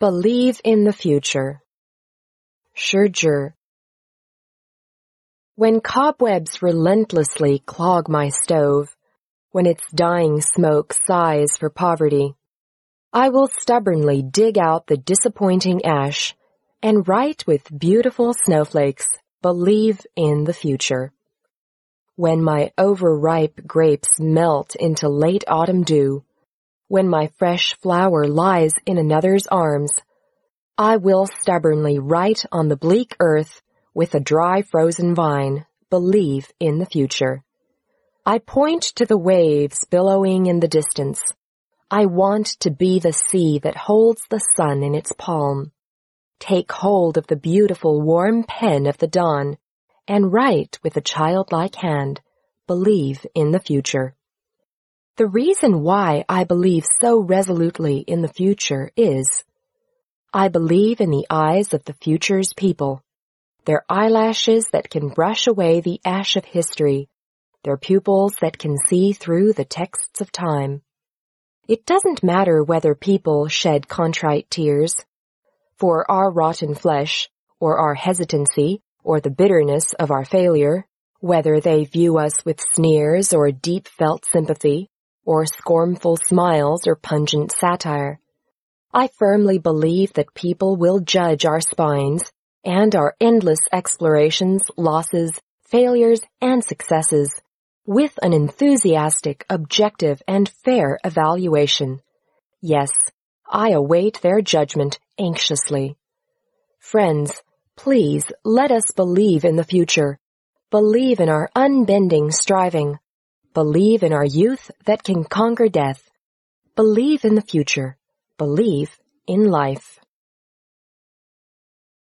Believe in the future. 食指 When cobwebs relentlessly clog my stove, when its dying smoke sighs for poverty, I will stubbornly dig out the disappointing ash and write with beautiful snowflakes, believe in the future. When my overripe grapes melt into late autumn dew, when my fresh flower lies in another's arms, I will stubbornly write on the bleak earth with a dry frozen vine, believe in the future. I point to the waves billowing in the distance. I want to be the sea that holds the sun in its palm. Take hold of the beautiful warm pen of the dawn and write with a childlike hand, believe in the future. The reason why I believe so resolutely in the future is I believe in the eyes of the future's people, their eyelashes that can brush away the ash of history, their pupils that can see through the texts of time. It doesn't matter whether people shed contrite tears for our rotten flesh or our hesitancy or the bitterness of our failure, whether they view us with sneers or deep felt sympathy or scornful smiles or pungent satire. I firmly believe that people will judge our spines and our endless explorations, losses, failures, and successes with an enthusiastic, objective, and fair evaluation. Yes, I await their judgment anxiously. Friends, please let us believe in the future. Believe in our unbending striving. Believe in our youth that can conquer death. Believe in the future. Believe in life.